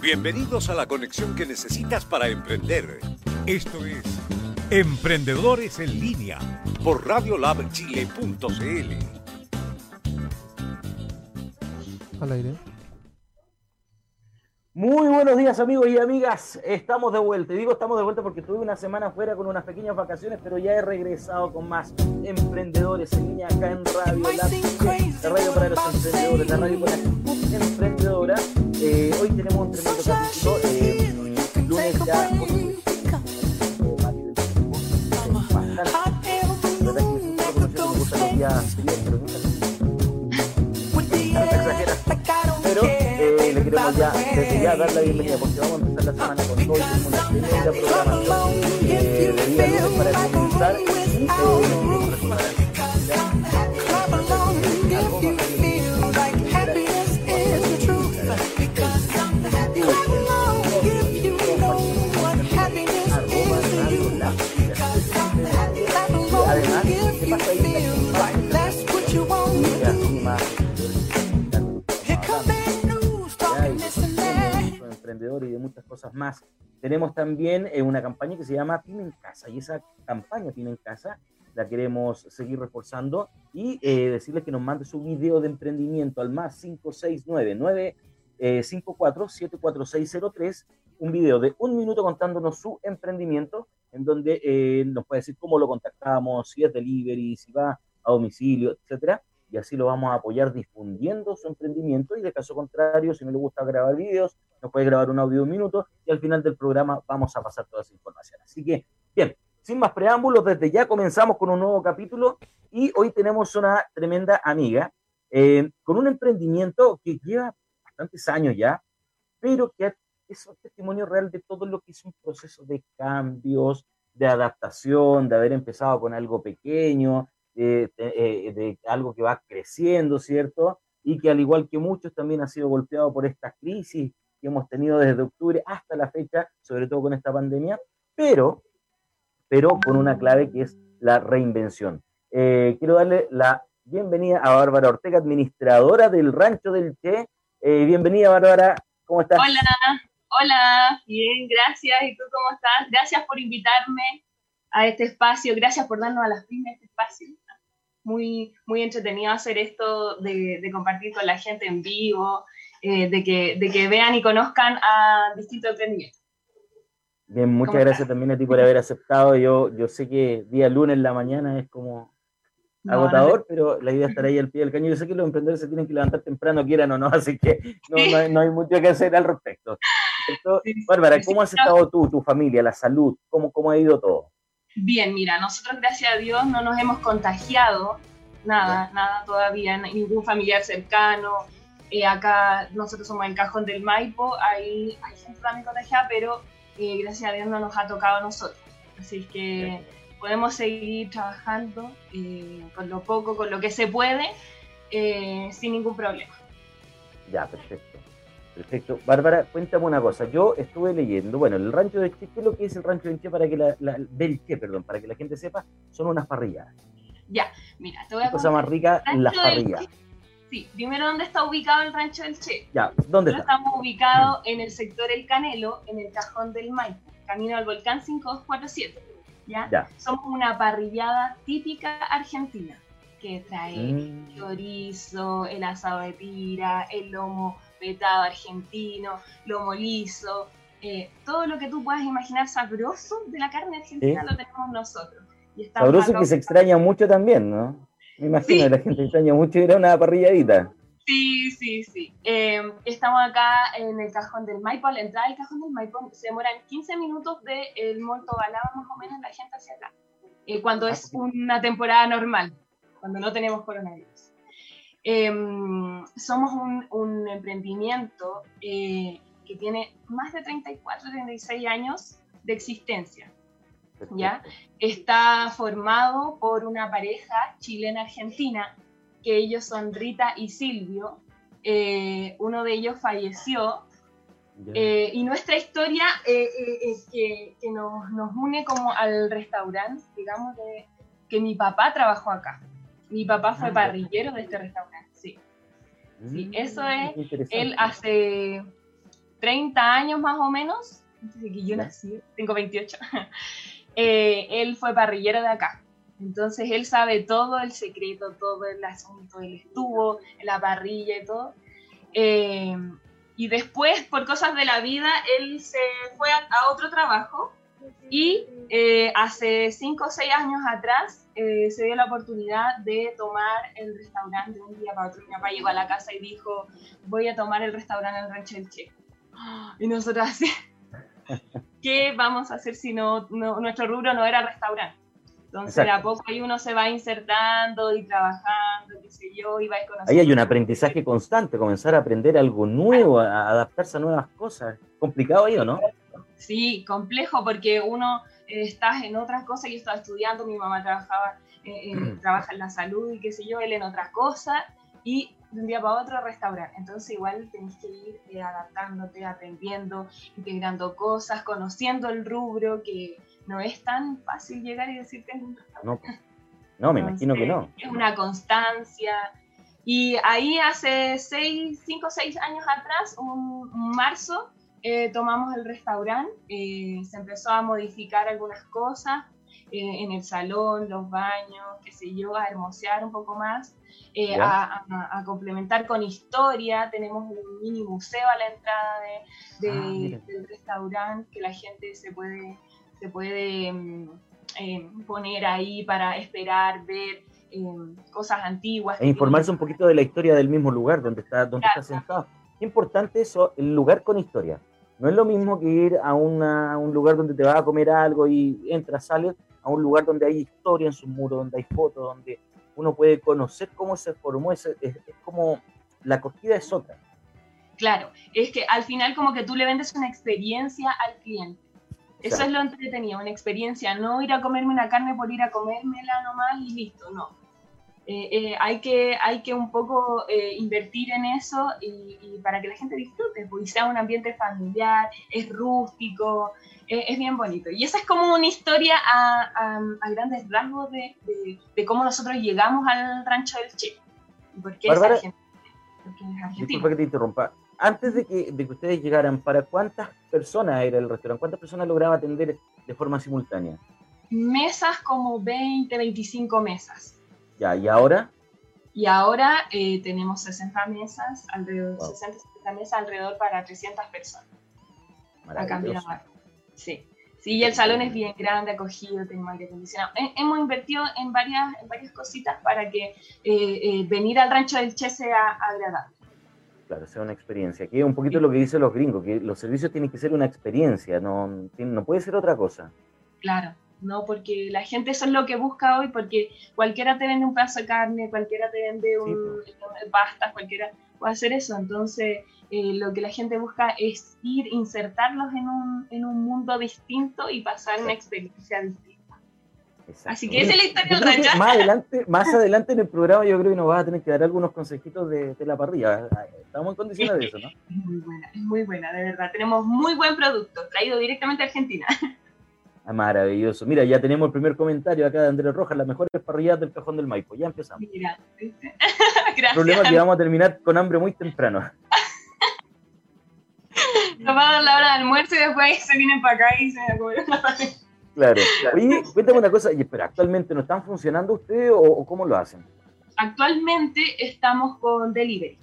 Bienvenidos a la conexión que necesitas para emprender. Esto es Emprendedores en línea por radiolabchile.cl. Al aire. Muy buenos días amigos y amigas, estamos de vuelta. Y digo estamos de vuelta porque tuve una semana fuera con unas pequeñas vacaciones, pero ya he regresado con más emprendedores en línea acá en Radio La, la radio para los emprendedores, la radio para la emprendedora. Eh, hoy tenemos un tremendo capítulo, eh, lunes ya. Pero eh, le queremos ya, desde ya dar la bienvenida porque vamos a empezar la semana con todo y una tremenda programación eh, de día lunes para comenzar y eh, Tenemos también eh, una campaña que se llama Pyme en Casa y esa campaña Pyme en Casa la queremos seguir reforzando y eh, decirles que nos mande su video de emprendimiento al más 569 954 74603 un video de un minuto contándonos su emprendimiento en donde eh, nos puede decir cómo lo contactamos, si es delivery, si va a domicilio, etcétera, y así lo vamos a apoyar difundiendo su emprendimiento y de caso contrario, si no le gusta grabar videos, nos puede grabar un audio de un minuto y al final del programa vamos a pasar toda esa información. Así que, bien, sin más preámbulos, desde ya comenzamos con un nuevo capítulo y hoy tenemos una tremenda amiga eh, con un emprendimiento que lleva bastantes años ya, pero que es un testimonio real de todo lo que es un proceso de cambios, de adaptación, de haber empezado con algo pequeño, de, de, algo que va creciendo, ¿cierto? Y que al igual que muchos también ha sido golpeado por esta crisis que hemos tenido desde octubre hasta la fecha, sobre todo con esta pandemia, pero, pero con una clave que es la reinvención. Eh, quiero darle la bienvenida a Bárbara Ortega, administradora del Rancho del Che. Eh, bienvenida, Bárbara. ¿Cómo estás? Hola, hola, bien, gracias. ¿Y tú cómo estás? Gracias por invitarme a este espacio, gracias por darnos a las pymes este espacio. Muy, muy entretenido hacer esto de, de compartir con la gente en vivo, eh, de, que, de que vean y conozcan a distintos emprendimientos. Bien, muchas gracias también a ti por haber aceptado. Yo, yo sé que día lunes en la mañana es como no, agotador, no, pero la idea es estar ahí al pie del caño. Yo sé que los emprendedores se tienen que levantar temprano, quieran o no, así que no, sí. no, hay, mucho que hacer al respecto. Bárbara, ¿cómo has estado tú, tu familia, la salud? ¿Cómo, ¿Cómo ha ido todo? Bien, mira, nosotros gracias a Dios no nos hemos contagiado, nada, nada todavía, ningún familiar cercano. Eh, acá nosotros somos el cajón del Maipo, hay, hay gente también contagiada, pero eh, gracias a Dios no nos ha tocado a nosotros. Así que podemos seguir trabajando eh, con lo poco, con lo que se puede, sin ningún problema. Ya, perfecto. Perfecto. Bárbara, cuéntame una cosa. Yo estuve leyendo, bueno, el rancho de Che, ¿qué es lo que es el rancho del Che para que la, la del Che, perdón, para que la gente sepa? Son unas parrilladas. Ya, mira, te voy a cosa más rica, las parrillas. Sí, primero, ¿dónde está ubicado el rancho del Che? Ya, ¿dónde Nosotros está? Estamos ubicados en el sector El Canelo, en el cajón del Maipo, camino al volcán 5247. ¿ya? ya. Somos una parrillada típica argentina que trae mm. chorizo, el asado de tira, el lomo vetado argentino, lomo liso, eh, todo lo que tú puedas imaginar sabroso de la carne argentina ¿Sí? lo tenemos nosotros. Y sabroso que se extraña mucho también, ¿no? Me imagino, sí. la gente extraña mucho ir a una parrilladita. Sí, sí, sí. Eh, estamos acá en el cajón del Maipo. Al entrar al cajón del Maipo se demoran 15 minutos del de Molto Balaba, más o menos, la gente hacia acá. Eh, cuando ah, es una temporada normal, cuando no tenemos coronavirus. Eh, somos un, un emprendimiento eh, que tiene más de 34, 36 años de existencia. ¿Ya? Está formado por una pareja chilena-argentina, que ellos son Rita y Silvio. Eh, uno de ellos falleció. Eh, y nuestra historia eh, es que, que nos, nos, une como al restaurante, digamos, de, que mi papá trabajó acá. Mi papá fue ah, parrillero de este restaurante, sí. Sí, mm, eso es, él hace 30 años más o menos, desde que yo nací, tengo 28, eh, él fue parrillero de acá. Entonces él sabe todo el secreto, todo el asunto, él estuvo en la parrilla y todo. Eh, y después, por cosas de la vida, él se fue a, otro trabajo y eh, hace 5 o 6 años atrás se dio la oportunidad de tomar el restaurante un día para otro. Mi papá llegó a la casa y dijo, voy a tomar el restaurante en Rancho del Che. Y nosotros así, ¿qué vamos a hacer si no, nuestro rubro no era restaurante? Entonces, a poco ahí uno se va insertando y trabajando, qué sé yo, y va conociendo. Ahí hay un aprendizaje constante, comenzar a aprender algo nuevo, a adaptarse a nuevas cosas. ¿Complicado ahí o no? Sí, complejo, porque uno eh, está en otras cosas, yo estaba estudiando, mi mamá trabajaba, eh, eh, trabaja en la salud y qué sé yo, él en otras cosas, y de un día para otro restaurar. Entonces igual tenés que ir eh, adaptándote, aprendiendo, integrando cosas, conociendo el rubro, que no es tan fácil llegar y decirte en un No, no me imagino que no. Es una constancia. Y ahí hace seis, cinco o seis años atrás, un, marzo, eh, tomamos el restaurante, eh, se empezó a modificar algunas cosas en el salón, los baños, qué sé yo, a hermosear un poco más. Eh, a, complementar con historia. Tenemos un mini museo a la entrada de, ah, del restaurante que la gente se puede, se puede eh, poner ahí para esperar, ver eh, cosas antiguas. E informarse un poquito de la historia del mismo lugar donde está, donde está sentado. Qué importante eso, el lugar con historia. No es lo mismo que ir a, una, a un lugar donde te vas a comer algo y entras, sales, a un lugar donde hay historia en sus muros, donde hay fotos, donde uno puede conocer cómo se formó, es, es, como la acogida es otra. Claro, es que al final como que tú le vendes una experiencia al cliente. Eso es lo entretenido, una experiencia, no ir a comerme una carne por ir a comérmela nomás y listo, no. Eh, eh, hay, que, hay que un poco eh, invertir en eso y, para que la gente disfrute, pues, sea un ambiente familiar, es rústico, es bien bonito. Y esa es como una historia a, a, grandes rasgos de, de, cómo nosotros llegamos al rancho del Che. Porque Bárbara, es Disculpa que te interrumpa. Antes de que, de que ustedes llegaran, ¿para cuántas personas era el restaurante? ¿Cuántas personas lograba atender de forma simultánea? Mesas como 20, 25 mesas. Ya, ¿y ahora? Y ahora eh, tenemos 60 mesas, alrededor, 60, 70 mesas alrededor para 300 personas. A cambiar Sí. Sí, y el salón es bien grande, acogido, tenemos aire acondicionado. Hemos invertido en varias, en varias cositas para que eh, eh, venir al rancho del Che sea agradable. Claro, sea una experiencia. Aquí es un poquito lo que dicen los gringos, que los servicios tienen que ser una experiencia, no, no puede ser otra cosa. Claro, no, porque la gente eso es lo que busca hoy, porque cualquiera te vende un pedazo de carne, cualquiera te vende un, pasta, cualquiera puede hacer eso. Entonces, eh, lo que la gente busca es ir, insertarlos en un, en un mundo distinto y pasar una experiencia distinta. Así que esa es la historia del Más adelante, más adelante en el programa yo creo que nos vas a tener que dar algunos consejitos de, de la parrilla. Estamos en condiciones de eso, ¿no? Es muy buena, es muy buena, de verdad. Tenemos muy buen producto, traído directamente a Argentina. Ah, maravilloso. Mira, ya tenemos el primer comentario acá de Andrés Rojas, las mejores parrilladas del cajón del Maipo. Ya empezamos. Mira, Gracias. El problema es que vamos a terminar con hambre muy temprano. Nos va a dar la hora de almuerzo y después se vienen para acá y se comer Claro. Oye, cuéntame una cosa, pero actualmente no están funcionando ustedes o, cómo lo hacen? Actualmente estamos con delivery.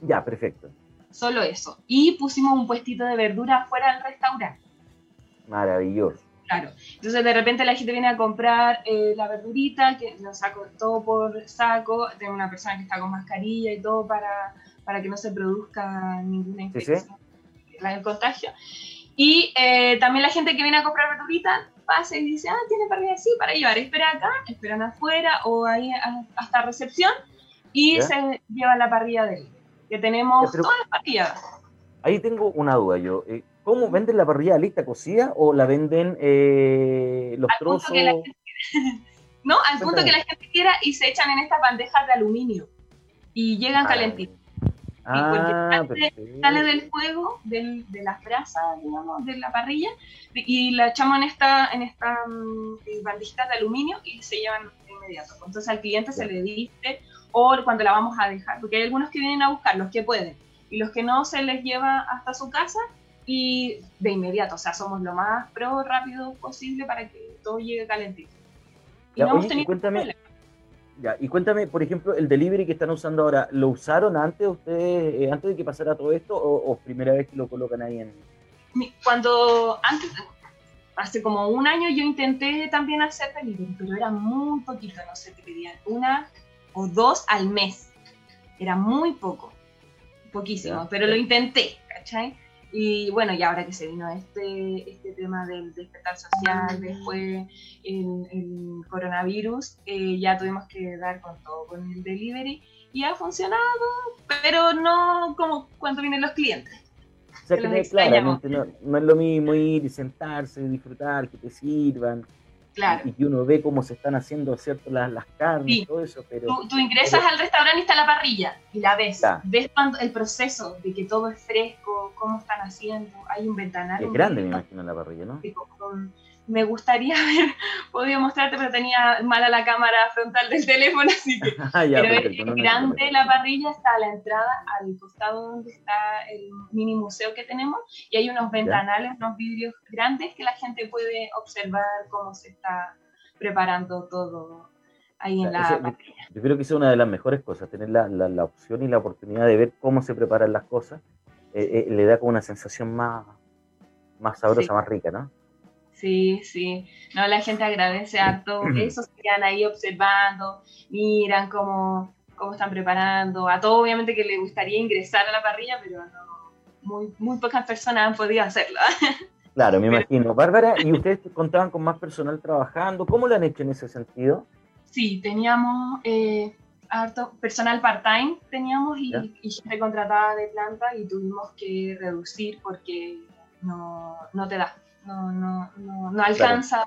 Ya, perfecto. Solo eso. Y pusimos un puestito de verdura fuera del restaurante. Maravilloso. Claro. Entonces de repente la gente viene a comprar eh, la verdurita, que lo saco todo por saco, tengo una persona que está con mascarilla y todo para, para que no se produzca ninguna infección, el contagio. Y eh, también la gente que viene a comprar verdurita pasa y dice, ah, tiene parrilla, sí, para llevar, espera acá, esperan afuera o ahí hasta recepción y se lleva la parrilla de él, que tenemos todas las parrillas. ahí tengo una duda yo. Eh, ¿Cómo venden la parrilla lista cocida o la venden eh, los trozos? no, al punto que la gente quiera y se echan en estas bandejas de aluminio y llegan ah, calentitos. Ah, sale, del fuego, de las brasas, digamos, de la parrilla, y la echamos en esta, en esta bandejita de aluminio y se llevan de inmediato. Entonces al cliente se le dice, o cuando la vamos a dejar, porque hay algunos que vienen a buscar, los que pueden, y los que no se les lleva hasta su casa y de inmediato, o sea, somos lo más pro rápido posible para que todo llegue calentito. Y no hemos tenido cuéntame, ya, y cuéntame, por ejemplo, el delivery que están usando ahora, ¿lo usaron antes ustedes, eh, antes de que pasara todo esto, o, primera vez que lo colocan ahí en...? Cuando, antes, hace como un año yo intenté también hacer delivery, pero era muy poquito, no sé, te pedían una o dos al mes. Era muy poco, poquísimo, pero lo intenté, ¿cachai? Y bueno, y ahora que se vino este, este tema del despertar social, después el, coronavirus, eh, ya tuvimos que dar con todo, con el delivery, y ha funcionado, pero no como cuando vienen los clientes. O sea, que, claramente no, no, es lo mismo ir y sentarse, disfrutar, que te sirvan, Claro. Y uno ve cómo se están haciendo ¿cierto? Las, las carnes y todo eso. Pero, tú, ingresas al restaurante y está la parrilla y la ves. Ves el proceso de que todo es fresco, cómo están haciendo. Hay un ventanal. Es grande, me imagino, la parrilla, ¿no? Me gustaría haber podido mostrarte, pero tenía mala la cámara frontal del teléfono, así que. Ah, pero es grande la parrilla, está a la entrada, al costado donde está el mini museo que tenemos, y hay unos ventanales, unos vidrios grandes que la gente puede observar cómo se está preparando todo ahí en la parrilla. Yo creo que esa es una de las mejores cosas, tener la, la, opción y la oportunidad de ver cómo se preparan las cosas, eh, eh, le da como una sensación más, más sabrosa, más rica, ¿no? Sí, sí. No, la gente agradece harto. Esos que quedan ahí observando, miran cómo, cómo están preparando. A todo, obviamente, que le gustaría ingresar a la parrilla, pero no, muy, muy pocas personas han podido hacerlo. Claro, me imagino. Bárbara, ¿y ustedes contaban con más personal trabajando? ¿Cómo lo han hecho en ese sentido? Sí, teníamos eh, harto personal part-time, teníamos y, y, gente contratada de planta y tuvimos que reducir porque no, no te da no, no, no, alcanza.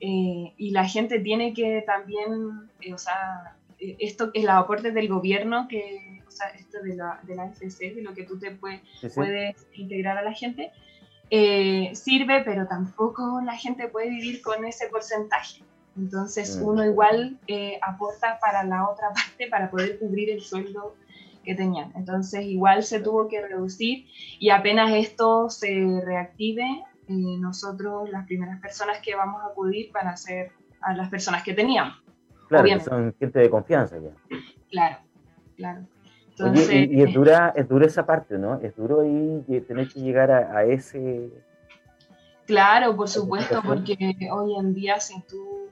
Eh, y la gente tiene que también, eh, o sea, eh, esto es los aportes del gobierno, que, o sea, esto de la, de la FC, de lo que tú te puedes integrar a la gente, sirve, pero tampoco la gente puede vivir con ese porcentaje. Entonces mm. uno igual aporta para la otra parte para poder cubrir el sueldo que tenían. Entonces igual se tuvo que reducir y apenas esto se reactive, y nosotros las primeras personas que vamos a acudir van a ser a las personas que teníamos. Claro, que son gente de confianza ya. Claro, claro. y, es, dura, es dura esa parte, ¿no? Es duro y tener que llegar a, ese... Claro, por supuesto, porque hoy en día si tú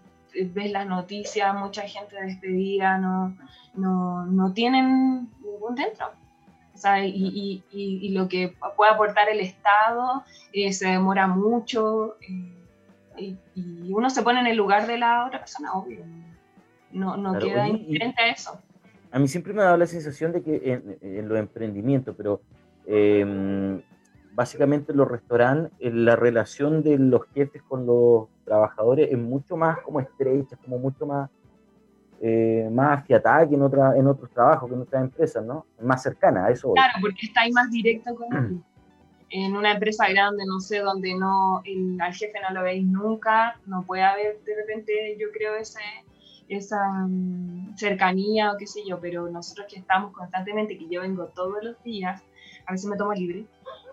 ves las noticias, mucha gente despedida, no, no, no tienen ningún dentro y, lo que puede aportar el Estado eh, se demora mucho eh, y, uno se pone en el lugar de la otra persona, obvio. No, no queda indiferente a eso. A mí siempre me ha dado la sensación de que en, los emprendimientos, pero em, básicamente en los restaurantes, la relación de los jefes con los trabajadores es mucho más como estrecha, como mucho más eh, más afiatada que en, otra, en otros trabajos, que en otras empresas, ¿no? Más cercana a eso. Claro, porque está ahí más directo con él. En una empresa grande, no sé, donde no el, al jefe no lo veis nunca, no puede haber de repente, yo creo, ese, esa mm, cercanía o qué sé yo, pero nosotros que estamos constantemente, que yo vengo todos los días, a veces me tomo libre,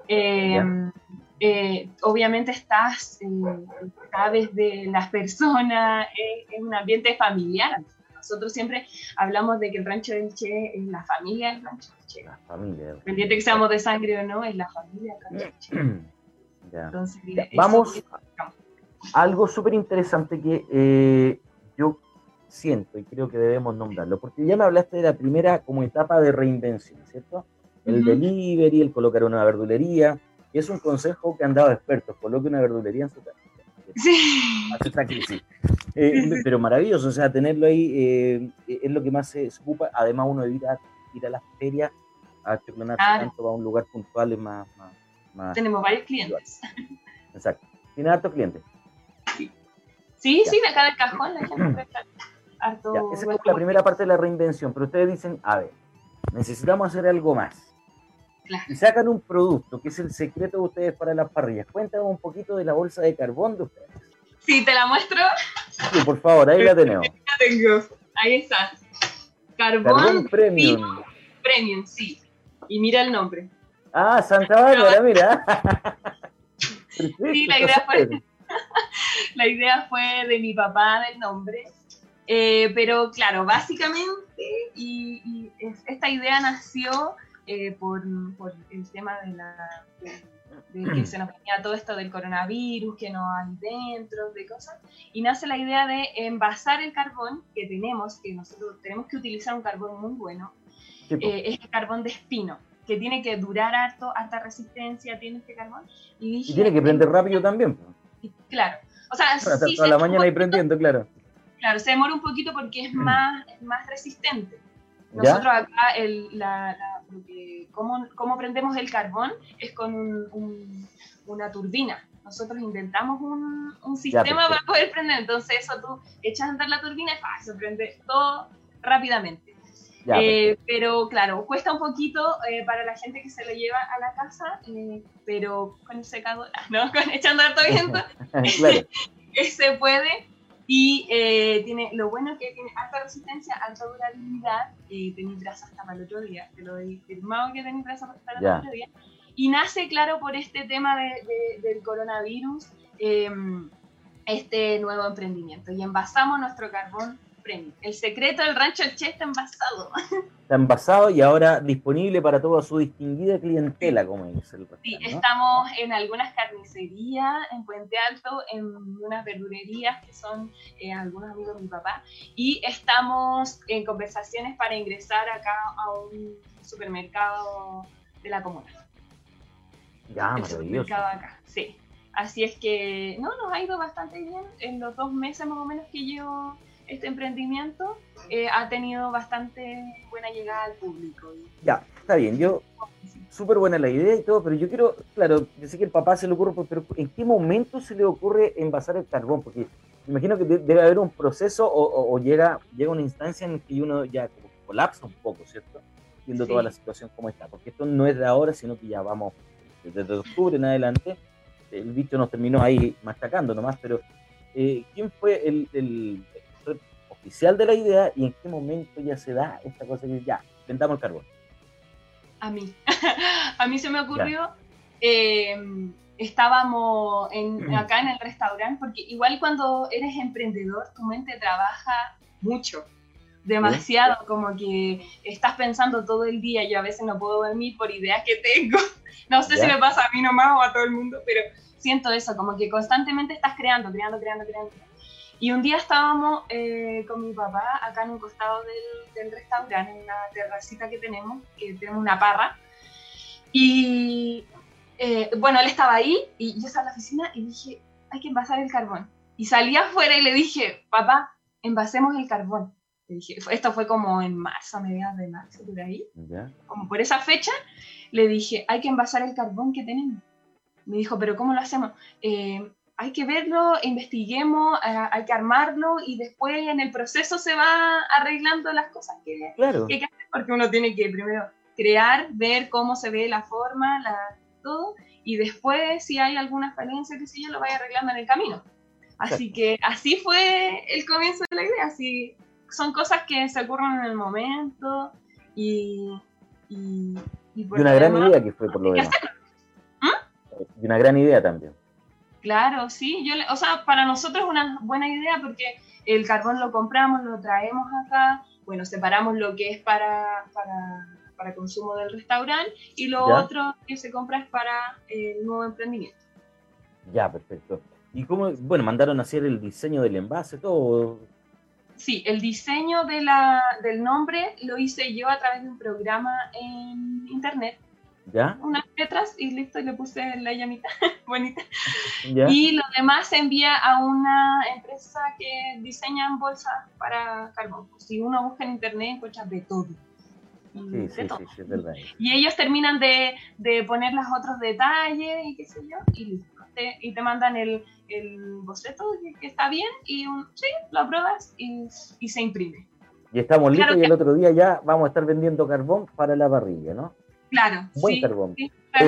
em, eh, obviamente estás, eh, sabes de las personas, es un ambiente familiar. Nosotros siempre hablamos de que el rancho del Che es la familia del rancho del Che. La familia. Pendiente que seamos de sangre o no, es la familia del rancho del Che. Entonces, vamos a algo súper interesante que eh, yo siento y creo que debemos nombrarlo, porque ya me hablaste de la primera como etapa de reinvención, ¿cierto? El delivery, el colocar una verdulería, y es un consejo que han dado expertos, coloque una verdulería en su casa. Sí. Eh, pero maravilloso, o sea, tenerlo ahí eh, es lo que más se, ocupa. Además, uno evita ir a las ferias a choclonarse Claro. tanto a un lugar puntual es más, más, más- Tenemos varios clientes. Exacto. Tiene hartos clientes. Sí, Ya. sí, de acá del cajón la gente presta harto. Ya, esa es la primera parte de la reinvención, pero ustedes dicen, a ver, necesitamos hacer algo más. Claro. Y sacan un producto que es el secreto de ustedes para las parrillas. Cuéntame un poquito de la bolsa de carbón de ustedes. Sí, te la muestro. Sí, por favor, ahí la tenemos. La tengo. Ahí está. Carbón, Carbón Premium. Premium, sí. Y mira el nombre. Ah, Santa Bárbara, mira. Sí, la idea fue-. La idea fue de mi papá del nombre. Eh, pero claro, básicamente, y, y es- esta idea nació eh, por, por el tema de, la, de- de que se nos venía todo esto del coronavirus, que no hay dentro, de cosas. Y nace la idea de envasar el carbón que tenemos, que nosotros tenemos que utilizar un carbón muy bueno, Sí, eh, es el carbón de espino, que tiene que durar harto, harta resistencia tiene este carbón. Y, dije, y tiene que prender rápido también. y Claro. O sea, sí toda se la mañana ahí poquito, prendiendo, claro. Claro, se demora un poquito porque es más, es más resistente. ¿Ya? Nosotros acá, el, la, la- lo que- cómo, cómo prendemos el carbón es con un- un- una turbina. Nosotros inventamos un, un sistema para perfecto. poder prender. Entonces, eso tú echas a andar la turbina y ¡fua! se prende todo rápidamente. Ya, Eh, pero claro, cuesta un poquito eh, para la gente que se lo lleva a la casa, eh, pero con el secador, no, con echando harto viento, que se puede y eh, tiene lo bueno es que tiene alta resistencia, alta durabilidad, eh, tenéis brasa hasta para el otro día, te lo he firmado que tenéis brasa hasta el otro día. Y nace, claro, por este tema de- de- del coronavirus, eh, este nuevo emprendimiento. Y envasamos nuestro carbón premium. El secreto del rancho Che está envasado. Está envasado y ahora disponible para toda su distinguida clientela, como dice el Sí, refrán, ¿no? estamos en algunas carnicerías en Puente Alto, en unas verdurerías que son eh, algunos amigos de mi papá, y estamos en conversaciones para ingresar acá a un supermercado de la comuna. Ya, el maravilloso. supermercado acá, sí. Así es que, no, nos ha ido bastante bien. En los dos meses más o menos que llevo este emprendimiento, eh, ha tenido bastante buena llegada al público. Ya, está bien. Yo, súper buena la idea y todo, pero yo quiero, claro, yo sé que el papá se le ocurre, pero ¿en qué momento se le ocurre envasar el carbón? Porque me imagino que de- debe haber un proceso o, o- o llega, llega una instancia en que uno ya colapsa un poco, ¿cierto? Viendo Sí. toda la situación como está, porque esto no es de ahora, sino que ya vamos desde octubre en adelante. El bicho nos terminó ahí machacando nomás, pero eh, ¿quién fue el, el oficial de la idea y en qué momento ya se da esta cosa que ya, vendamos el carbón? A mí. a mí se me ocurrió. eh, estábamos en, acá en el restaurante, porque igual cuando eres emprendedor, tu mente trabaja mucho, demasiado, como que estás pensando todo el día. Yo a veces no puedo dormir por ideas que tengo. No sé si me pasa a mí nomás o a todo el mundo, pero siento eso, como que constantemente estás creando, creando, creando, creando. Y un día estábamos eh, con mi papá acá en un costado del, del restaurante, en una terracita que tenemos, que tenemos una parra. Y eh, bueno, él estaba ahí y yo estaba en la oficina y dije, hay que envasar el carbón. Y salí afuera y le dije, papá, envasemos el carbón. Le dije, esto fue como en marzo, mediados de marzo, por ahí ¿Ya? como por esa fecha, le dije, hay que envasar el carbón que tenemos. Me dijo, pero ¿cómo lo hacemos? "Eh, hay que verlo, investiguemos, eh, hay que armarlo y después en el proceso se va arreglando las cosas que, Claro. que hay que hacer, porque uno tiene que primero crear, ver cómo se ve la forma, la, todo, y después si hay alguna falencia, que sé yo, lo vaya arreglando en el camino. Así que así fue el comienzo de la idea, así son cosas que se ocurren en el momento y, y, y por Y una gran demás, idea que fue por lo demás. Y una gran idea también. Claro, sí, yo le- o sea, para nosotros es una buena idea porque el carbón lo compramos, lo traemos acá, bueno, separamos lo que es para, para, para consumo del restaurante y lo Ya. otro que se compra es para el nuevo emprendimiento. Ya, perfecto. ¿Y cómo, bueno, mandaron a hacer el diseño del envase, todo? Sí, el diseño de la, del nombre lo hice yo a través de un programa en internet, ¿Ya? unas letras y listo, y le puse la llamita bonita. ¿Ya? Y lo demás se envía a una empresa que diseñan bolsas para carbón. Si uno busca en internet, encuentra de todo. Sí, sí, sí, sí, es verdad. Y ellos terminan de, de, poner los otros detalles y qué sé yo, y listo. Te, y te mandan el, el boceto que, está bien y un, sí, lo apruebas y, y se imprime. Y estamos listos y el otro día ya vamos a estar vendiendo carbón para la parrilla, ¿no? Claro. Buen carbón.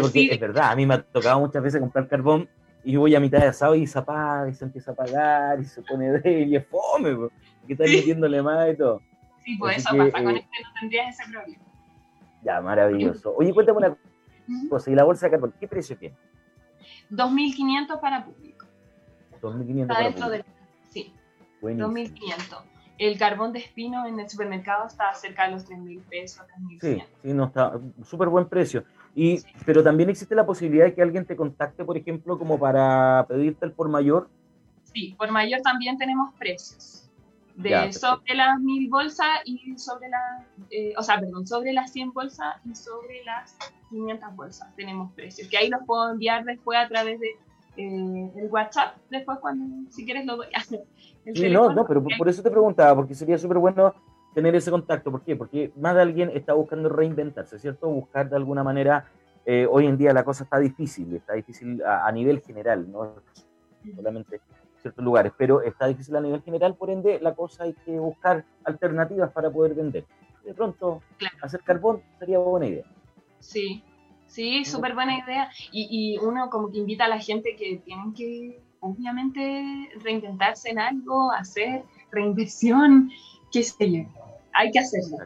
porque es verdad, a mí me ha tocado muchas veces comprar carbón y voy a mitad de asado y se apaga y se empieza a apagar y se pone débil y es fome, porque estás metiéndole más y todo. Sí, pues eso pasa, con eh, este no tendrías ese problema. Ya, maravilloso. Oye, cuéntame una cosa, ¿y la bolsa de carbón qué precio tiene? 2.500 para público. 2.500 Está para dentro público. De... Sí, 2.500 el carbón de espino en el supermercado está cerca de los 3 mil pesos, Sí, sí, no está súper buen precio. Y, Pero también existe la posibilidad de que alguien te contacte, por ejemplo, como para pedirte el por mayor. Sí, por mayor también tenemos precios. De sobre las mil bolsas y sobre las, eh, o sea, perdón, sobre las 100 bolsas y sobre las 500 bolsas tenemos precios, que ahí los puedo enviar después a través de eh, el WhatsApp, después cuando, si quieres lo doy. sí, no, no, pero por, eso te preguntaba, porque sería súper bueno tener ese contacto. ¿Por qué? Porque más de alguien está buscando reinventarse, ¿cierto? Buscar de alguna manera, eh, hoy en día la cosa está difícil, está difícil a, nivel general, no solamente en ciertos lugares, pero está difícil a nivel general, por ende la cosa hay que buscar alternativas para poder vender. De pronto, hacer carbón sería buena idea. Sí, sí, súper buena idea. Y, y uno como que invita a la gente que tienen que obviamente reinventarse en algo, hacer reinversión, qué sé yo, hay que hacerlo.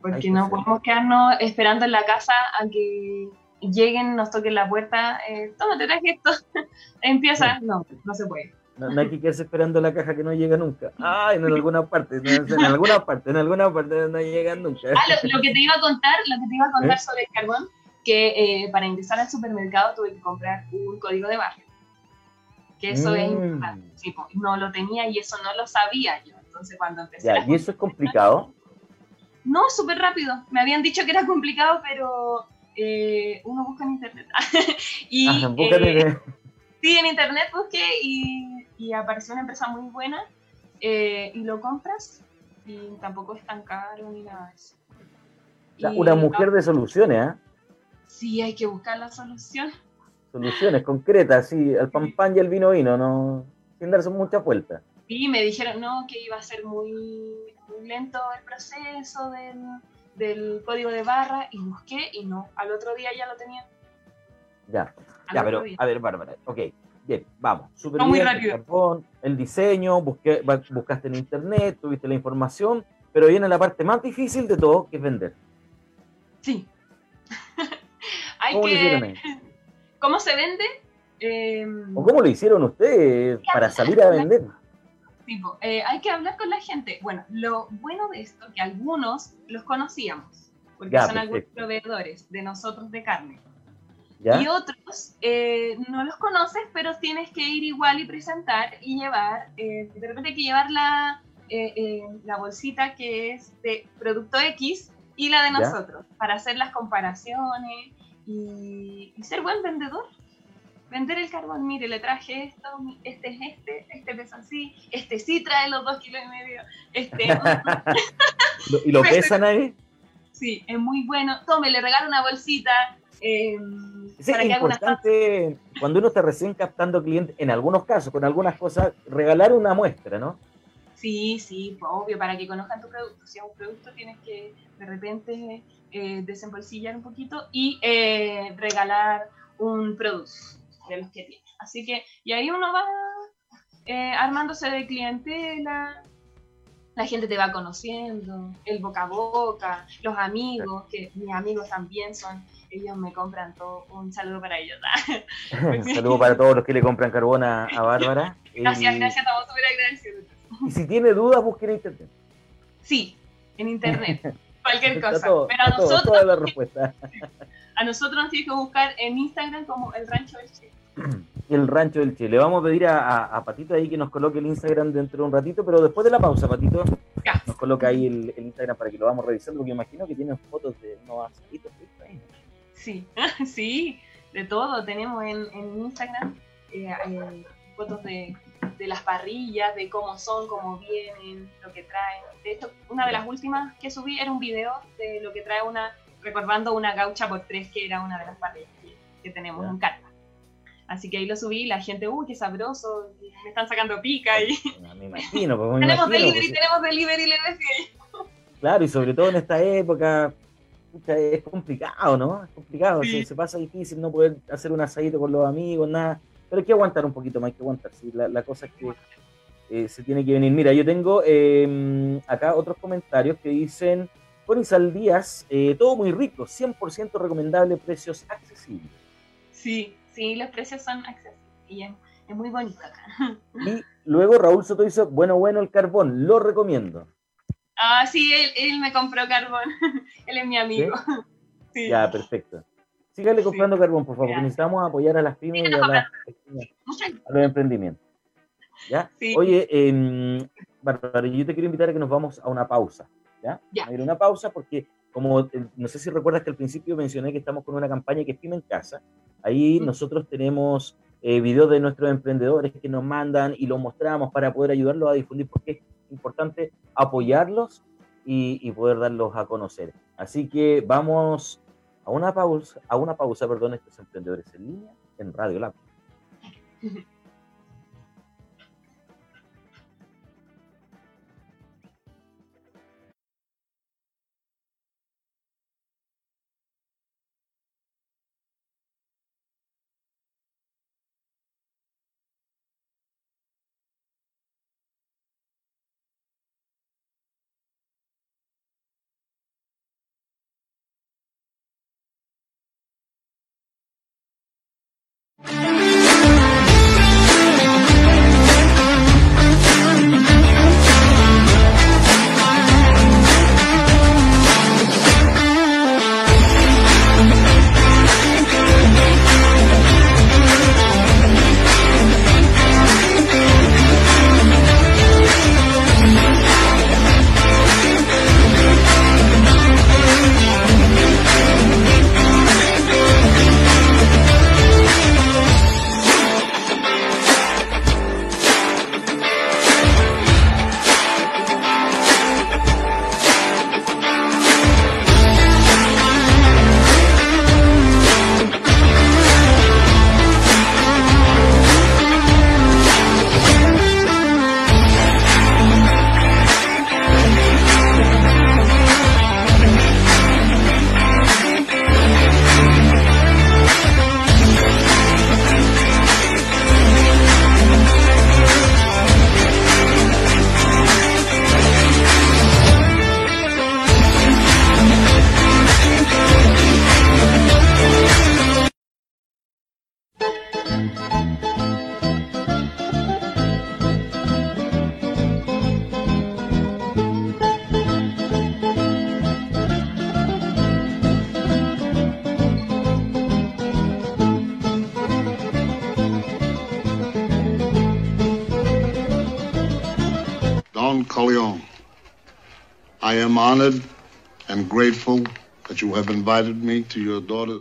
Porque no podemos quedarnos esperando en la casa a que lleguen, nos toquen la puerta, eh, toma, te traje esto, empieza, no, no se puede. No, hay que quedarse esperando la caja que no llega nunca. Ay, no en alguna parte, en alguna parte, en alguna parte no llega nunca. Ah, lo, que te iba a contar, lo que te iba a contar ¿Eh? sobre el carbón, que eh, para ingresar al supermercado tuve que comprar un código de barrio que eso es mm. importante. no lo tenía y eso no lo sabía yo. Entonces cuando empecé... ¿Y eso es complicado? No, súper rápido. Me habían dicho que era complicado, pero eh, uno busca en internet. y, ah, eh, sí, en internet busqué y, y, apareció una empresa muy buena eh, y lo compras y tampoco es tan caro ni nada de eso. una mujer de soluciones, ¿eh? Sí, hay que buscar la solución. Soluciones concretas, sí, al pan pan y al vino vino, no, sin darse muchas vueltas. Sí, me dijeron no, que iba a ser muy, muy lento el proceso del, del, código de barra y busqué y no, al otro día ya lo tenía. Ya, ya, pero a ver, Bárbara, ok, bien, vamos, súper bien, el, el diseño, busqué, buscaste en internet, tuviste la información, pero viene la parte más difícil de todo, que es vender. Sí. Hay que... ¿Cómo se vende? Em, ¿O cómo lo hicieron ustedes para salir a vender? Tipo, eh, hay que hablar con la gente. Bueno, lo bueno de esto que algunos los conocíamos, porque son algunos proveedores de nosotros de carne. Y otros eh, no los conoces, pero tienes que ir igual y presentar y llevar, eh, de repente hay que llevar la, la bolsita que es de producto X y la de nosotros, para hacer las comparaciones y, ser buen vendedor. Vender el carbón, mire, le traje esto, este es este, este pesa así, este sí trae los dos kilos y medio, este... ¿Y lo pesan ahí? Sí, es muy bueno. Tome, le regalo una bolsita. Eh, es importante, cuando uno está recién captando clientes, en algunos casos, con algunas cosas, regalar una muestra, ¿no? Sí, sí, pues, obvio, para que conozcan tu producto. Si es un producto, tienes que de repente eh, desembolsillar un poquito y eh, regalar un producto de los que tiene. Así que, y ahí uno va eh, armándose de clientela, la gente te va conociendo, el boca a boca, los amigos, que mis amigos también son, ellos me compran todo, un saludo para ellos. un saludo para todos los que le compran carbón a, Bárbara. Gracias, gracias, estamos súper agradecidos. Y si tiene dudas, busque en internet. Sí, en internet. cualquier cosa. Pero a nosotros, la respuesta. a nosotros nos tienes que buscar en Instagram como el Rancho del Chile. El Rancho del Chile. Le vamos a pedir a, Patito ahí que nos coloque el Instagram dentro de un ratito, pero después de la pausa, Patito, nos coloca ahí el, Instagram para que lo vamos revisando, porque imagino que tiene fotos de unos asaditos. Sí, sí, de todo. Tenemos en, en Instagram eh, eh, fotos de de las parrillas, de cómo son, cómo vienen, lo que traen. De hecho, una de las últimas que subí era un video de lo que trae una, recordando una gaucha por tres, que era una de las parrillas que, tenemos en carta. Así que ahí lo subí, la gente, uy, qué sabroso, me están sacando pica y... Me imagino, pues, tenemos delivery, pues, tenemos delivery, le decía Claro, y sobre todo en esta época, es complicado, ¿no? Es complicado, se, pasa difícil no poder hacer un asadito con los amigos, nada. Pero hay que aguantar un poquito más, hay que aguantar. ¿sí? La, cosa es que eh, se tiene que venir. Mira, yo tengo em, acá otros comentarios que dicen, Conisal Díaz, eh, todo muy rico, 100% recomendable, precios accesibles. Sí, sí, los precios son accesibles y es, muy bonito acá. Y luego Raúl Soto dice, bueno, bueno el carbón, lo recomiendo. Ah, sí, él, me compró carbón. él es mi amigo. Ya, perfecto. Sígale comprando carbón, por favor, necesitamos apoyar a las pymes y a, los emprendimientos. ¿Ya? Oye, eh, Bárbara, yo te quiero invitar a que nos vamos a una pausa. ¿Ya? A ir a una pausa porque, como eh, no sé si recuerdas que al principio mencioné que estamos con una campaña que es Pyme en Casa. Ahí nosotros tenemos eh, videos de nuestros emprendedores que nos mandan y los mostramos para poder ayudarlos a difundir porque importante apoyarlos y, poder darlos a conocer. Así que vamos a una pausa, a una pausa, perdón, estos emprendedores en línea en Radio Lab. have invited me to your daughter.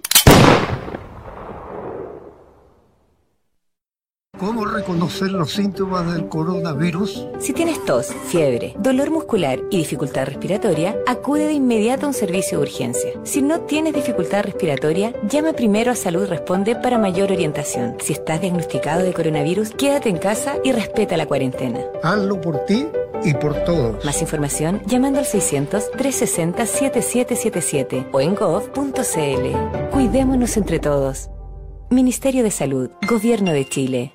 ¿Cómo reconocer los síntomas del coronavirus? Si tienes tos, fiebre, dolor muscular y dificultad respiratoria, acude de inmediato a un servicio de urgencia. Si no tienes dificultad respiratoria, llama primero a Salud Responde para mayor orientación. Si estás diagnosticado de coronavirus, quédate en casa y respeta la cuarentena. Hazlo por ti y por todos. Más información llamando al 600-360-7777 o en gov.cl. Cuidémonos entre todos. Ministerio de Salud, Gobierno de Chile.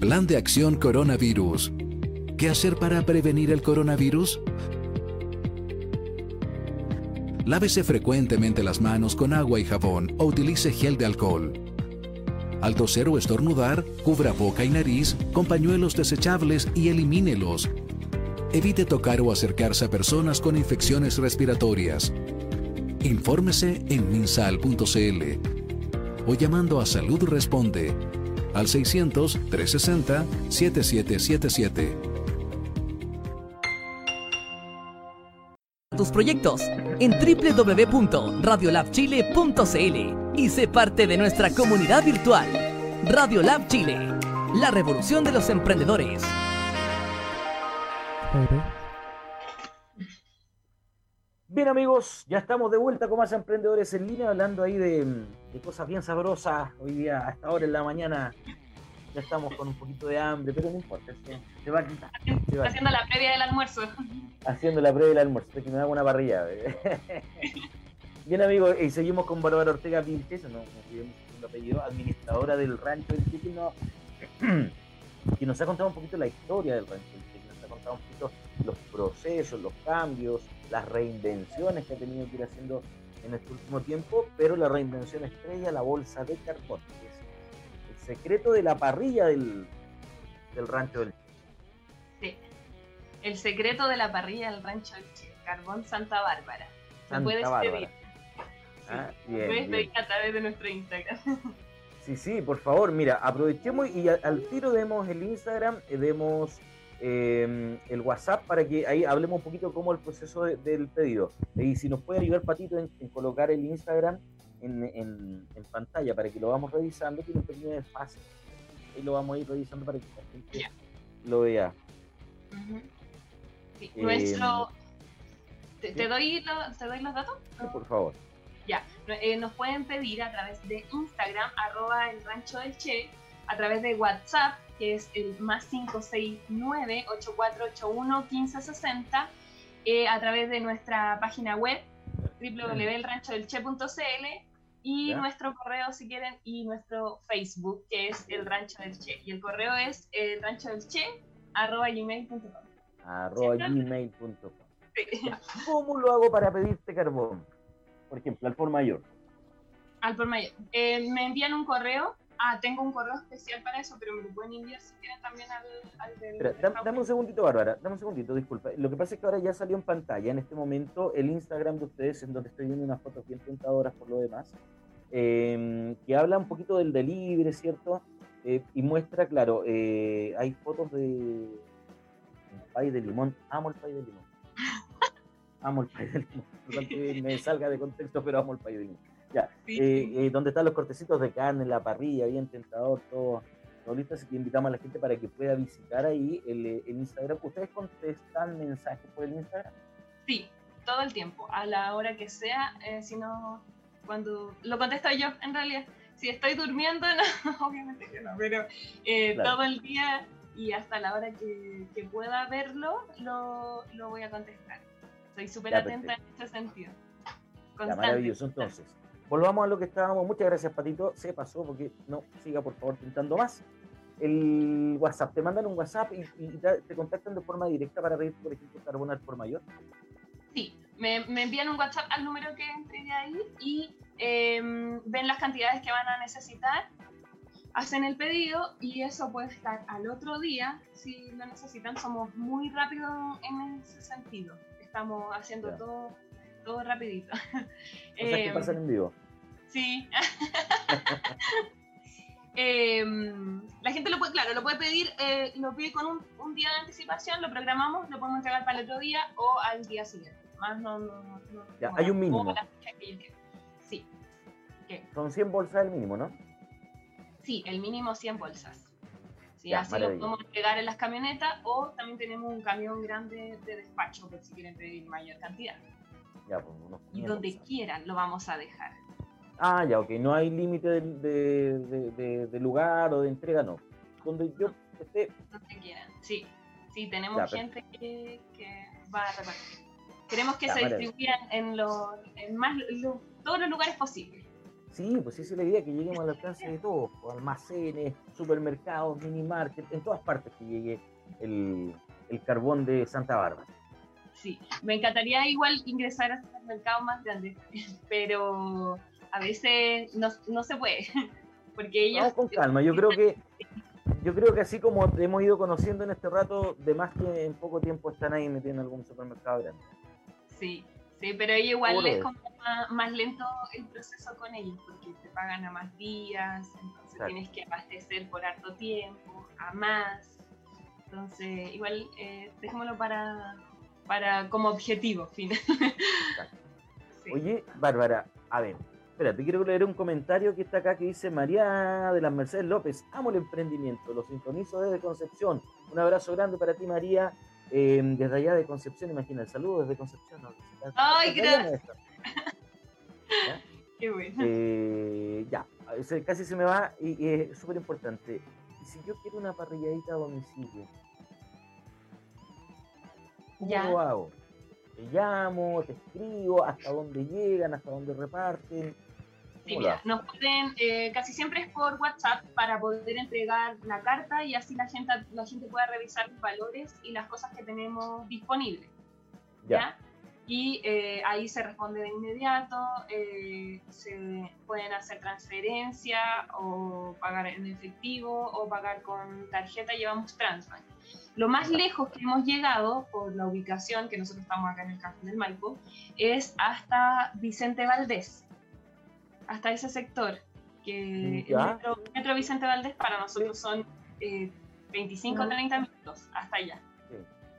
Plan de acción coronavirus. ¿Qué hacer para prevenir el coronavirus? Lávese frecuentemente las manos con agua y jabón o utilice gel de alcohol. Al toser o estornudar, cubra boca y nariz con pañuelos desechables y elimínelos. Evite tocar o acercarse a personas con infecciones respiratorias. Infórmese en minsal.cl o llamando a Salud Responde al 600-360-7777. tus proyectos en www.radiolabchile.cl y sé parte de nuestra comunidad virtual. Radiolab Chile, la revolución de los emprendedores. Bien amigos, ya estamos de vuelta con más emprendedores en línea, hablando ahí de, de cosas bien sabrosas. Hoy día, hasta ahora en la mañana, ya estamos con un poquito de hambre, pero no importa, se, se va a quitar. se va a Haciendo la previa del almuerzo. haciendo la prueba del almuerzo, es que me hago una parrilla. Bien amigos, y seguimos con Bárbara Ortega Vilches, no, no olvidemos su apellido, administradora del rancho del no, que nos ha contado un poquito la historia del rancho del Chiqui, nos ha contado un poquito los procesos, los cambios, las reinvenciones que ha tenido que ir haciendo en este último tiempo, pero la reinvención estrella, la bolsa de carbón, que es el secreto de la parrilla del, del rancho del Sí. El secreto de la parrilla del rancho del Che, Carbón Santa Bárbara. Se Santa Bárbara. pedir. Ah, Se bien, puedes bien. pedir a través de nuestro Instagram. Sí, sí, por favor, mira, aprovechemos y al tiro demos el Instagram, eh, demos eh, el WhatsApp para que ahí hablemos un poquito cómo el proceso de- del pedido. Y si nos puede ayudar Patito en, en colocar el Instagram en, en- en pantalla para que lo vamos revisando, tiene un pequeño desfase. Ahí lo vamos a ir revisando para que la gente lo vea. Sí, Eh, nuestro. ¿Te, doy lo- ¿Te doy los datos? Sí, por favor. Ya, eh, nos pueden pedir a través de Instagram, arroba el rancho del Che, a través de WhatsApp, que es el más 569-8481-1560, eh, a través de nuestra página web, www.elranchodelche.cl, y Ya. nuestro correo, si quieren, y nuestro Facebook, que es el rancho del Che. Y el correo es el rancho del Che, arroba gmail.com. Arroba gmail.com. Sí. ¿Cómo lo hago para pedirte carbón? Por ejemplo, al por mayor. Al por mayor. Eh, me envían un correo. Ah, tengo un correo especial para eso, pero me lo pueden enviar si quieren también al, al del. Espera, dame, dame un segundito, Bárbara. Dame un segundito, disculpa. Lo que pasa es que ahora ya salió en pantalla en este momento el Instagram de ustedes, en donde estoy viendo unas fotos bien tentadoras por lo demás, eh, que habla un poquito del delivery, ¿cierto? Eh, y muestra, claro, eh, hay fotos de un pay de limón. Amo el pay de limón. Amo el pay de limón. Perdón que me salga de contexto, pero amo el pay de limón. Ya, Sí. eh, eh, donde están los cortecitos de carne, la parrilla, bien tentador, todo, todo listo. Así que invitamos a la gente para que pueda visitar ahí el, eh, el Instagram. ¿Ustedes contestan mensajes por el Instagram? Sí, todo el tiempo, a la hora que sea, eh, si no, cuando lo contesto yo, en realidad. Si estoy durmiendo, no, obviamente que no, pero eh, Claro. todo el día y hasta la hora que, que pueda verlo, lo, lo voy a contestar. Soy súper Ya, atenta en ese sentido. Ya, Constante. maravilloso. Entonces, volvamos a lo que estábamos. Muchas gracias, Patito. Se pasó porque no siga, por favor, tentando más. El WhatsApp, te mandan un WhatsApp y, y te, contactan de forma directa para pedir, por ejemplo, carbón al por mayor. Sí, me, me envían un WhatsApp al número que entregué ahí y em, ven las cantidades que van a necesitar, hacen el pedido y eso puede estar al otro día si lo necesitan. Somos muy rápidos en ese sentido. Estamos haciendo todo, todo rapidito. O sea, que Em, pasan en vivo. Sí. Em, la gente lo puede, claro, lo puede pedir, eh, lo pide con un, un día de anticipación, lo programamos, lo podemos entregar para el otro día o al día siguiente. Más no, no, no- no Ya, hay un mínimo. Sí. Son 100 bolsas el mínimo, ¿no? Sí, el mínimo 100 bolsas. Sí, Ya, así maravilla. lo podemos entregar en las camionetas o también tenemos un camión grande de despacho por si quieren pedir mayor cantidad. Ya, pues unos Y 500 donde quieran lo vamos a dejar. Ah, ya, ok. No hay límite de, de- de- de- de lugar o de entrega, no. Donde yo esté, donde quieran. Sí, sí, tenemos Ya, gente que, que va a repartir. Queremos que Ya, se maravilla. distribuyan en, los en más, lo- todos los lugares posibles. Sí, pues esa es la idea, que lleguemos al alcance de todos, pues, almacenes, supermercados, mini market, en todas partes que llegue el, el carbón de Santa Bárbara. Sí, me encantaría igual ingresar a mercados más grandes, pero a veces no, no se puede, porque ellos... Vamos con calma, yo creo que yo creo que así como hemos ido conociendo en este rato, de más que en poco tiempo están ahí en algún supermercado grande. Sí, sí, pero ellos igual es como más, más lento el proceso con ellos, porque te pagan a más días, entonces Exacto. tienes que abastecer por harto tiempo, a más. Entonces, igual, eh, dejémoslo para, para como objetivo final. Oye, Bárbara, a ver, espérate, quiero leer un comentario que está acá que dice María de las Mercedes López, amo el emprendimiento, lo sintonizo desde Concepción. Un abrazo grande para ti, María, eh, desde allá de Concepción, imagina, el saludo desde Concepción. Ay, gracias. Qué bueno. Eh, ya, casi se me va y, es súper importante. si yo quiero una parrilladita a domicilio, ¿cómo ya. lo hago? Te llamo, te escribo, hasta dónde llegan, hasta dónde reparten. Sí, mira, nos pueden, eh, casi siempre es por WhatsApp para poder entregar la carta y así la gente, la gente pueda revisar los valores y las cosas que tenemos disponibles. ¿ya? Y eh, ahí se responde de inmediato, eh, se pueden hacer transferencia o pagar en efectivo o pagar con tarjeta, llevamos Transbank. Lo más lejos que hemos llegado por la ubicación, que nosotros estamos acá en el Cajón del Maipo, es hasta Vicente Valdés, hasta ese sector, que el metro, metro, Vicente Valdés para nosotros son eh, 25 o 30 minutos hasta allá, sí.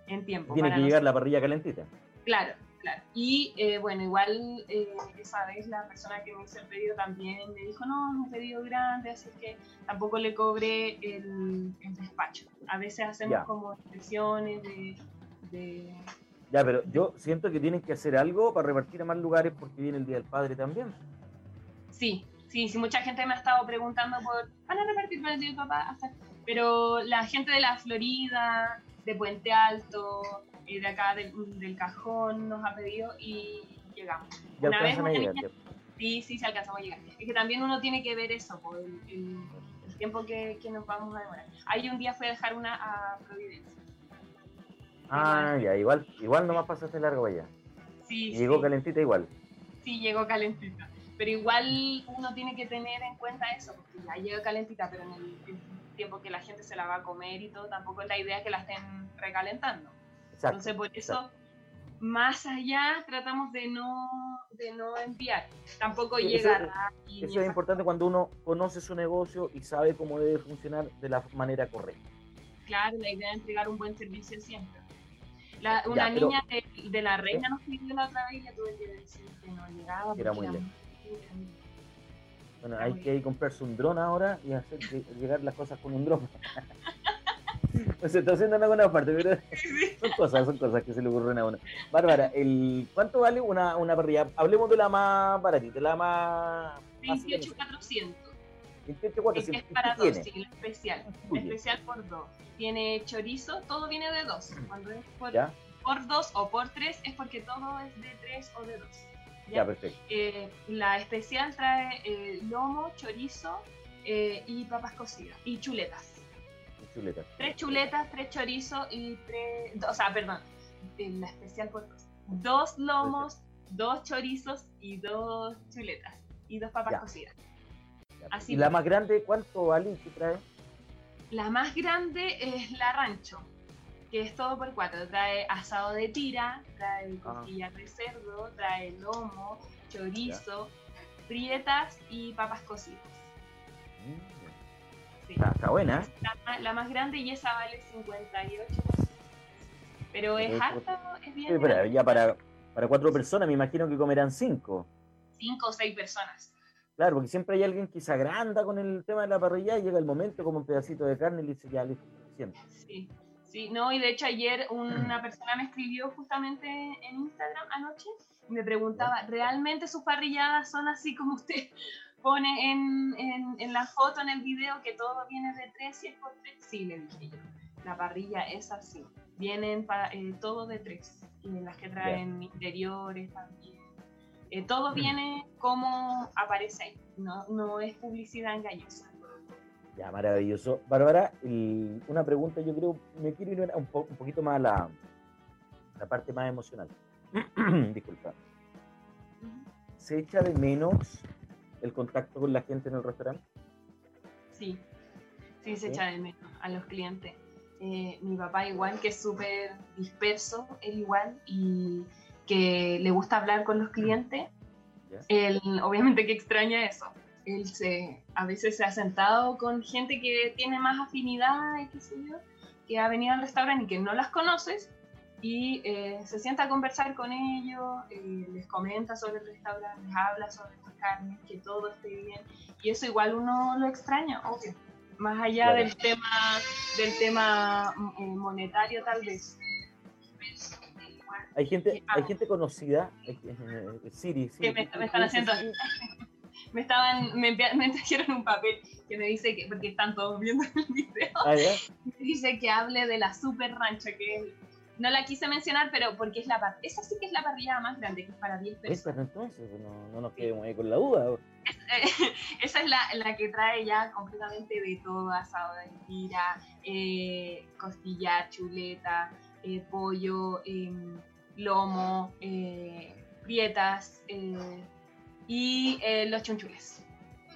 en tiempo. Tiene que llegar la parrilla calentita. Claro, claro. Y eh, bueno, igual eh, esa vez la persona que me hizo el pedido también me dijo, no, es un pedido grande, así que tampoco le cobré el, el despacho. A veces hacemos Ya. como expresiones de, de- Ya, pero yo siento que tienen que hacer algo para repartir a más lugares porque viene el Día del Padre también. Sí, sí, sí, mucha gente me ha estado preguntando por, ¿van a repartir para del papá? Hasta- Pero la gente de la Florida, de Puente Alto, eh, de acá del, del Cajón nos ha pedido y llegamos. Ya Una vez a llegar. Sí, sí, sí alcanzamos a llegar. Es que también uno tiene que ver eso, por el, el- el tiempo que, que nos vamos a demorar. Ahí un día fue a dejar una a Providencia. Ah, ya, igual, igual nomás pasaste largo allá. Sí, llegó sí. calentita igual. Sí, llegó calentita. Pero igual uno tiene que tener en cuenta eso, porque ya llega calentita, pero en el, el tiempo que la gente se la va a comer y todo, tampoco es la idea que la estén recalentando. Exacto. Entonces, por eso, más allá, tratamos de no, de no enviar. Tampoco Sí, eso- llegar a... Eso es importante cuando uno conoce su negocio y sabe cómo debe funcionar de la manera correcta. Claro, la idea es entregar un buen servicio siempre. La- una Ya, pero- niña de, de la reina nos pidió la otra vez y le tuve que decir que no llegaba. Era muy lejos. Bueno, hay que comprarse un dron ahora y hacer llegar las cosas con un dron. Pues se está haciendo en alguna parte, pero son cosas, son cosas que se le ocurren a uno. Bárbara, el, ¿cuánto vale una, una parrilla? Hablemos de la más baratita, la más... más 28,400. 28, Es que es ¿qué para dos, sí, la especial. La especial por dos. Tiene chorizo, todo viene de dos. Cuando es por, ¿Ya? por dos o por tres, es porque todo es de tres o de dos. Ya, perfecto. Eh, la especial trae eh, lomo, chorizo eh, y papas cocidas y chuletas. Chuleta. Tres chuletas, tres chorizos y tres. O sea, perdón, eh, la especial por dos. Dos lomos, dos chorizos y dos chuletas y dos papas Ya. cocidas. Así ¿Y la más grande cuánto vale trae? La más grande es la rancho, que es todo por cuatro. Trae asado de tira, trae Ah. costillas de cerdo, trae lomo, chorizo, prietas y papas cocidas. Mm, Sí. Está, está buena, ¿eh? La, más grande y esa vale 58. Pero es 58. harto, es bien. Sí, pero grande. ya para, para cuatro personas me imagino que comerán cinco. Cinco o seis personas. Claro, porque siempre hay alguien que se agranda con el tema de la parrilla y llega el momento como un pedacito de carne y le dice ya listo, suficiente. Sí, sí, no, y de hecho ayer una persona me escribió justamente en Instagram anoche y me preguntaba, ¿realmente sus parrilladas son así como usted pone en, en, en la foto, en el video, que todo viene de tres y es por tres? Sí, le dije yo, la parrilla es así, vienen pa- eh, todo de tres, y las que traen interiores también. Eh, todo viene como aparece ahí, no, no es publicidad engañosa. Ya, maravilloso. Bárbara, una pregunta, yo creo, me quiero ir un, po- un poquito más a la, la parte más emocional. Disculpa. ¿Se echa de menos el contacto con la gente en el restaurante? Sí, sí se ¿Sí? echa de menos a los clientes. Eh, mi papá igual, que es súper disperso, él igual, y que le gusta hablar con los clientes, ¿Ya? él obviamente que extraña eso. Él se, a veces se ha sentado con gente que tiene más afinidad, y qué sé yo, que ha venido al restaurante y que no las conoces, y eh, se sienta a conversar con ellos, eh, les comenta sobre el restaurante, les habla sobre las carnes, que todo esté bien. Y eso igual uno lo extraña, obvio. Más allá del tema del tema eh, monetario tal vez. Hay gente, hay gente conocida, Siri, que me, están haciendo... me estaban, me, me, trajeron un papel que me dice que, porque están todos viendo el video, ah, me dice que hable de la super rancha, que es no la quise mencionar, pero porque es la esa sí que es la parrilla más grande, que es para 10 personas. entonces, no, no nos quedemos ahí con la duda. esa es la, la, que trae ya completamente de todo, asado de tira, eh, costilla, chuleta, eh, pollo, em, lomo, eh, prietas y los chunchules.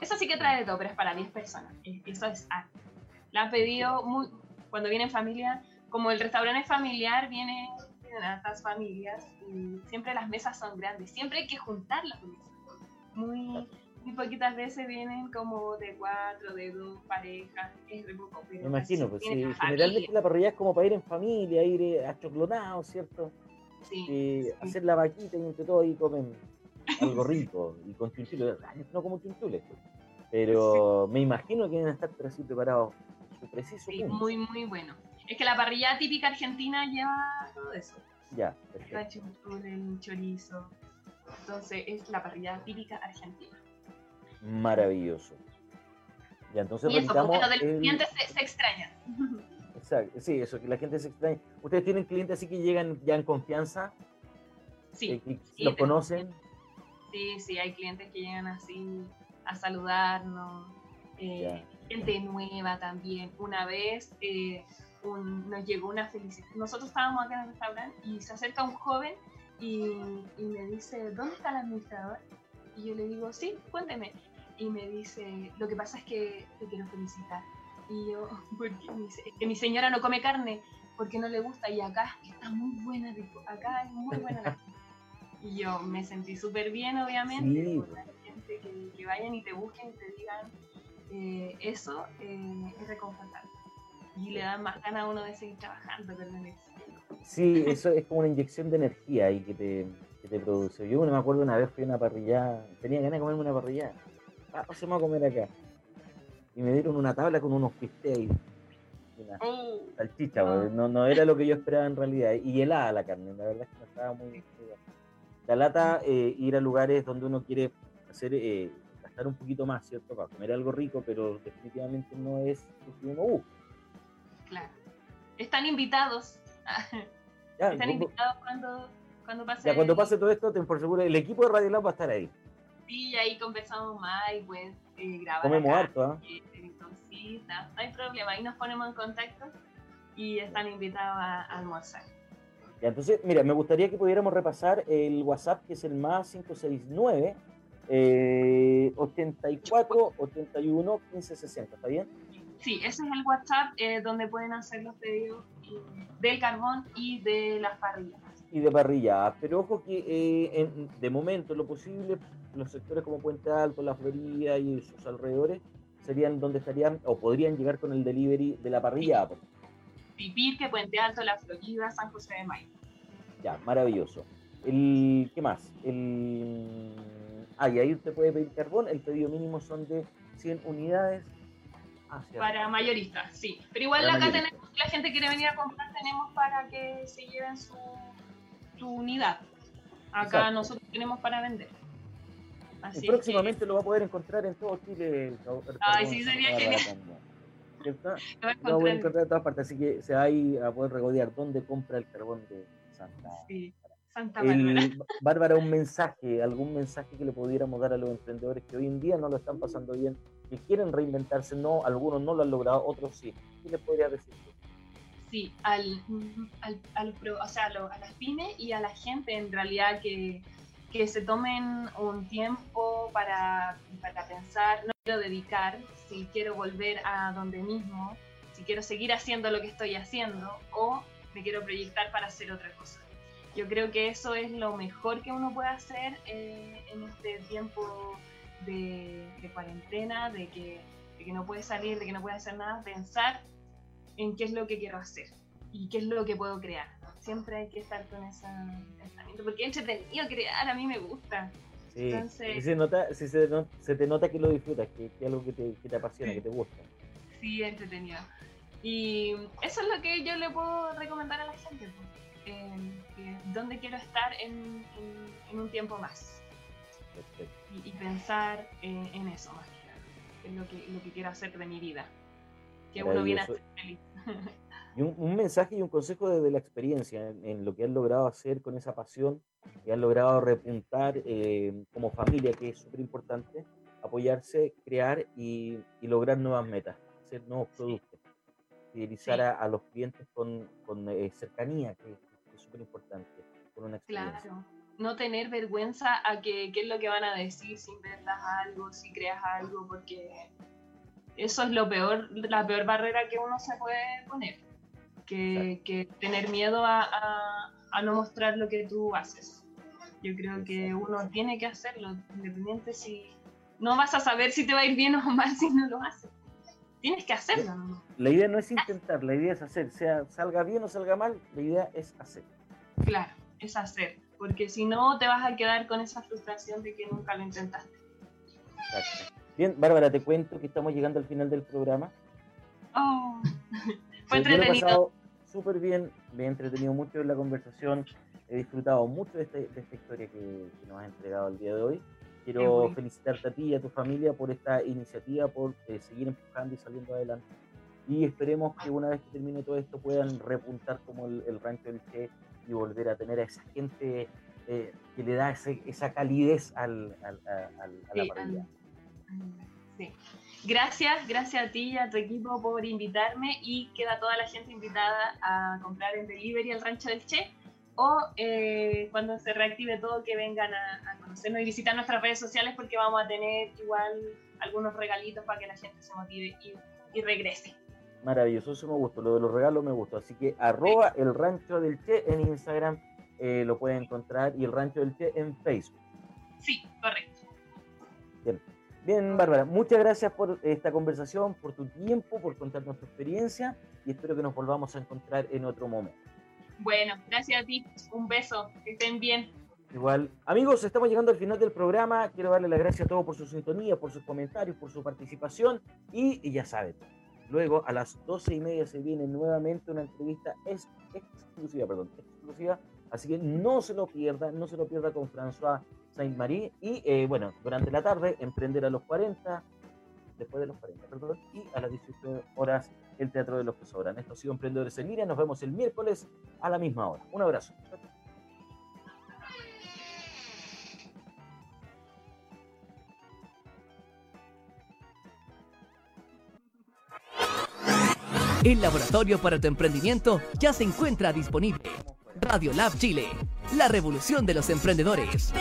Esa sí que trae de todo, pero es para 10 personas. Eso es La han pedido muy, cuando viene en familia como el restaurante es familiar, vienen, a estas familias y siempre las mesas son grandes. Siempre hay que juntar las mesas. Muy, muy poquitas veces vienen como de cuatro, de dos parejas. Es de poco. Me imagino, pues sí. Generalmente la parrilla es como para ir en familia, ir eh, a choclonado, ¿cierto? Sí, Hacer la vaquita y entre todo y comen algo rico y con chunchules. No como chunchules, pues. pero me imagino que deben estar así preparados su preciso. Sí, muy, muy bueno. Es que la parrilla típica argentina lleva todo eso. Ya, perfecto. El chorizo. Entonces es la parrilla típica argentina. Maravilloso. Ya, entonces y eso, porque lo del cliente se, extraña. Exacto, sí, eso, que la gente se extraña. ¿Ustedes tienen clientes así que llegan ya en confianza? Sí. Eh, ¿Los conocen? Sí, sí, hay clientes que llegan así a saludarnos. Eh, gente nueva también. Una vez eh, nos llegó una felicidad. Nosotros estábamos acá en el restaurante y se acerca un joven y, y, me dice, ¿dónde está el administrador? Y yo le digo, sí, cuénteme. Y me dice, lo que pasa es que te quiero felicitar. Y yo, me dice, que mi señora no come carne porque no le gusta y acá está muy buena, acá es muy buena la Y yo me sentí súper bien, obviamente, sí. la gente que, vayan y te busquen y te digan eh, eso, eh, es reconfortante y le da más ganas a uno de seguir trabajando Sí, eso es como una inyección de energía ahí que te, que te produce. Yo me acuerdo una vez fui a una parrilla, tenía ganas de comerme una parrilla. Ah, a comer acá. Y me dieron una tabla con unos pistes ahí. Una oh. salchicha, no, no era lo que yo esperaba en realidad. Y helada la carne, la verdad es que no estaba muy. La lata, eh, ir a lugares donde uno quiere hacer, eh, gastar un poquito más, ¿cierto? Para comer algo rico, pero definitivamente no es lo que uno busca. Claro. Están invitados. Están invitados cuando, cuando pase. Ya, cuando pase todo esto, ten por seguro, el equipo de Radio Lab va a estar ahí. Sí, ahí conversamos más y pues eh, grabar. Comemos harto, ¿ah? Sí, no, hay problema, ahí nos ponemos en contacto y están invitados a, almorzar. Ya, entonces, mira, me gustaría que pudiéramos repasar el WhatsApp que es el más 569 eh, 84 81 15 60, ¿está bien? Sí, ese es el WhatsApp eh, donde pueden hacer los pedidos eh, del carbón y de las parrillas. Y de parrilla, pero ojo que eh, de momento lo posible, los sectores como Puente Alto, La Florida y sus alrededores serían donde estarían o podrían llegar con el delivery de la parrilla. Pipir, que Puente Alto, La Florida, San José de Mayo. Ya, maravilloso. El, ¿Qué más? El, ah, y ahí usted puede pedir carbón. El pedido mínimo son de 100 unidades para mayoristas, sí. Pero igual acá tenemos, si la gente quiere venir a comprar, tenemos para que se lleven su, su unidad. Acá nosotros tenemos para vender. Así y próximamente lo va a poder encontrar en todo Chile. Ay, sí, sería genial. ¿Cierto? Lo va a encontrar en todas partes, así que se va a ir a poder regodear dónde compra el carbón de Santa. Sí. Santa Bárbara. Bárbara, un mensaje, algún mensaje que le pudiéramos dar a los emprendedores que hoy en día no lo están pasando bien, que quieren reinventarse, no, algunos no lo han logrado, otros sí. ¿Qué les podría decir? Sí, al, al, o sea, a las pymes y a la gente en realidad que, que se tomen un tiempo para, para pensar, no quiero dedicar, si quiero volver a donde mismo, si quiero seguir haciendo lo que estoy haciendo o me quiero proyectar para hacer otra cosa. Yo creo que eso es lo mejor que uno puede hacer eh, en este tiempo de, cuarentena, de que, no puede salir, de que no puede hacer nada, pensar en qué es lo que quiero hacer. y qué es lo que puedo crear. Siempre hay que estar con ese pensamiento, porque es entretenido crear, a mí me gusta. Sí, si, se, nota, si se, se, te nota que lo disfrutas, que, es algo que te, que te apasiona, que te gusta. Sí, entretenido. Y eso es lo que yo le puedo recomendar a la gente. Pues, ¿Dónde quiero estar en, en, un tiempo más? Y, y, pensar en, eso más que nada. Es lo que, lo que quiero hacer de mi vida. Que uno viene a ser feliz. Y un, mensaje y un consejo desde la experiencia en, lo que han logrado hacer con esa pasión, que han logrado repuntar eh, como familia, que es súper importante, apoyarse, crear y, y, lograr nuevas metas, hacer nuevos productos, fidelizar a, los clientes con, con eh, cercanía, que, es súper importante, con una experiencia. Claro. No tener vergüenza a que, qué es lo que van a decir si inventas algo, si creas algo, porque eso es lo peor, la peor barrera que uno se puede poner que, tener miedo a, no mostrar lo que tú haces. Yo creo que uno tiene que hacerlo, independiente si no vas a saber si te va a ir bien o mal si no lo haces. Tienes que hacerlo. La idea no es intentar, la idea es hacer. Sea salga bien o salga mal, la idea es hacer. Claro, es hacer. Porque si no, te vas a quedar con esa frustración de que nunca lo intentaste. Bien, Bárbara, te cuento que estamos llegando al final del programa. Oh. Fue entretenido. súper bien, me he entretenido mucho en la conversación, he disfrutado mucho de, este, esta historia que, nos has entregado el día de hoy. Quiero felicitarte a ti y a tu familia por esta iniciativa, por eh, seguir empujando y saliendo adelante. Y esperemos que una vez que termine todo esto puedan repuntar como el, rancho del Che y volver a tener a esa gente eh, que le da esa calidez al, al, a la parrilla. Sí. Gracias, gracias a ti y a tu equipo por invitarme y queda toda la gente invitada a comprar en delivery el rancho del Che o eh, cuando se reactive todo que vengan a, conocernos y visitar nuestras redes sociales porque vamos a tener igual algunos regalitos para que la gente se motive y, regrese. Maravilloso, eso me gustó, lo de los regalos me gustó, así que arroba el rancho del Che en Instagram eh, lo pueden encontrar y el rancho del Che en Facebook. Sí, correcto. Bien. Bien, Bárbara, muchas gracias por esta conversación, por tu tiempo, por contarnos tu experiencia y espero que nos volvamos a encontrar en otro momento. Bueno, gracias a ti. Un beso. Que estén bien. Igual. Amigos, estamos llegando al final del programa. Quiero darle las gracias a todos por su sintonía, por sus comentarios, por su participación. Y, ya saben, luego a las doce y media se viene nuevamente una entrevista exclusiva, perdón, exclusiva. Así que no se lo pierda, no se lo pierda con François Saint-Marie. Y eh, bueno, durante la tarde, Emprender a los 40, después de los 40, perdón, y a las 18 horas el Teatro de los que sobran. Esto ha sido Emprendedores en Línea. Nos vemos el miércoles a la misma hora. Un abrazo. El laboratorio para tu emprendimiento ya se encuentra disponible. Radio Lab Chile, la revolución de los emprendedores.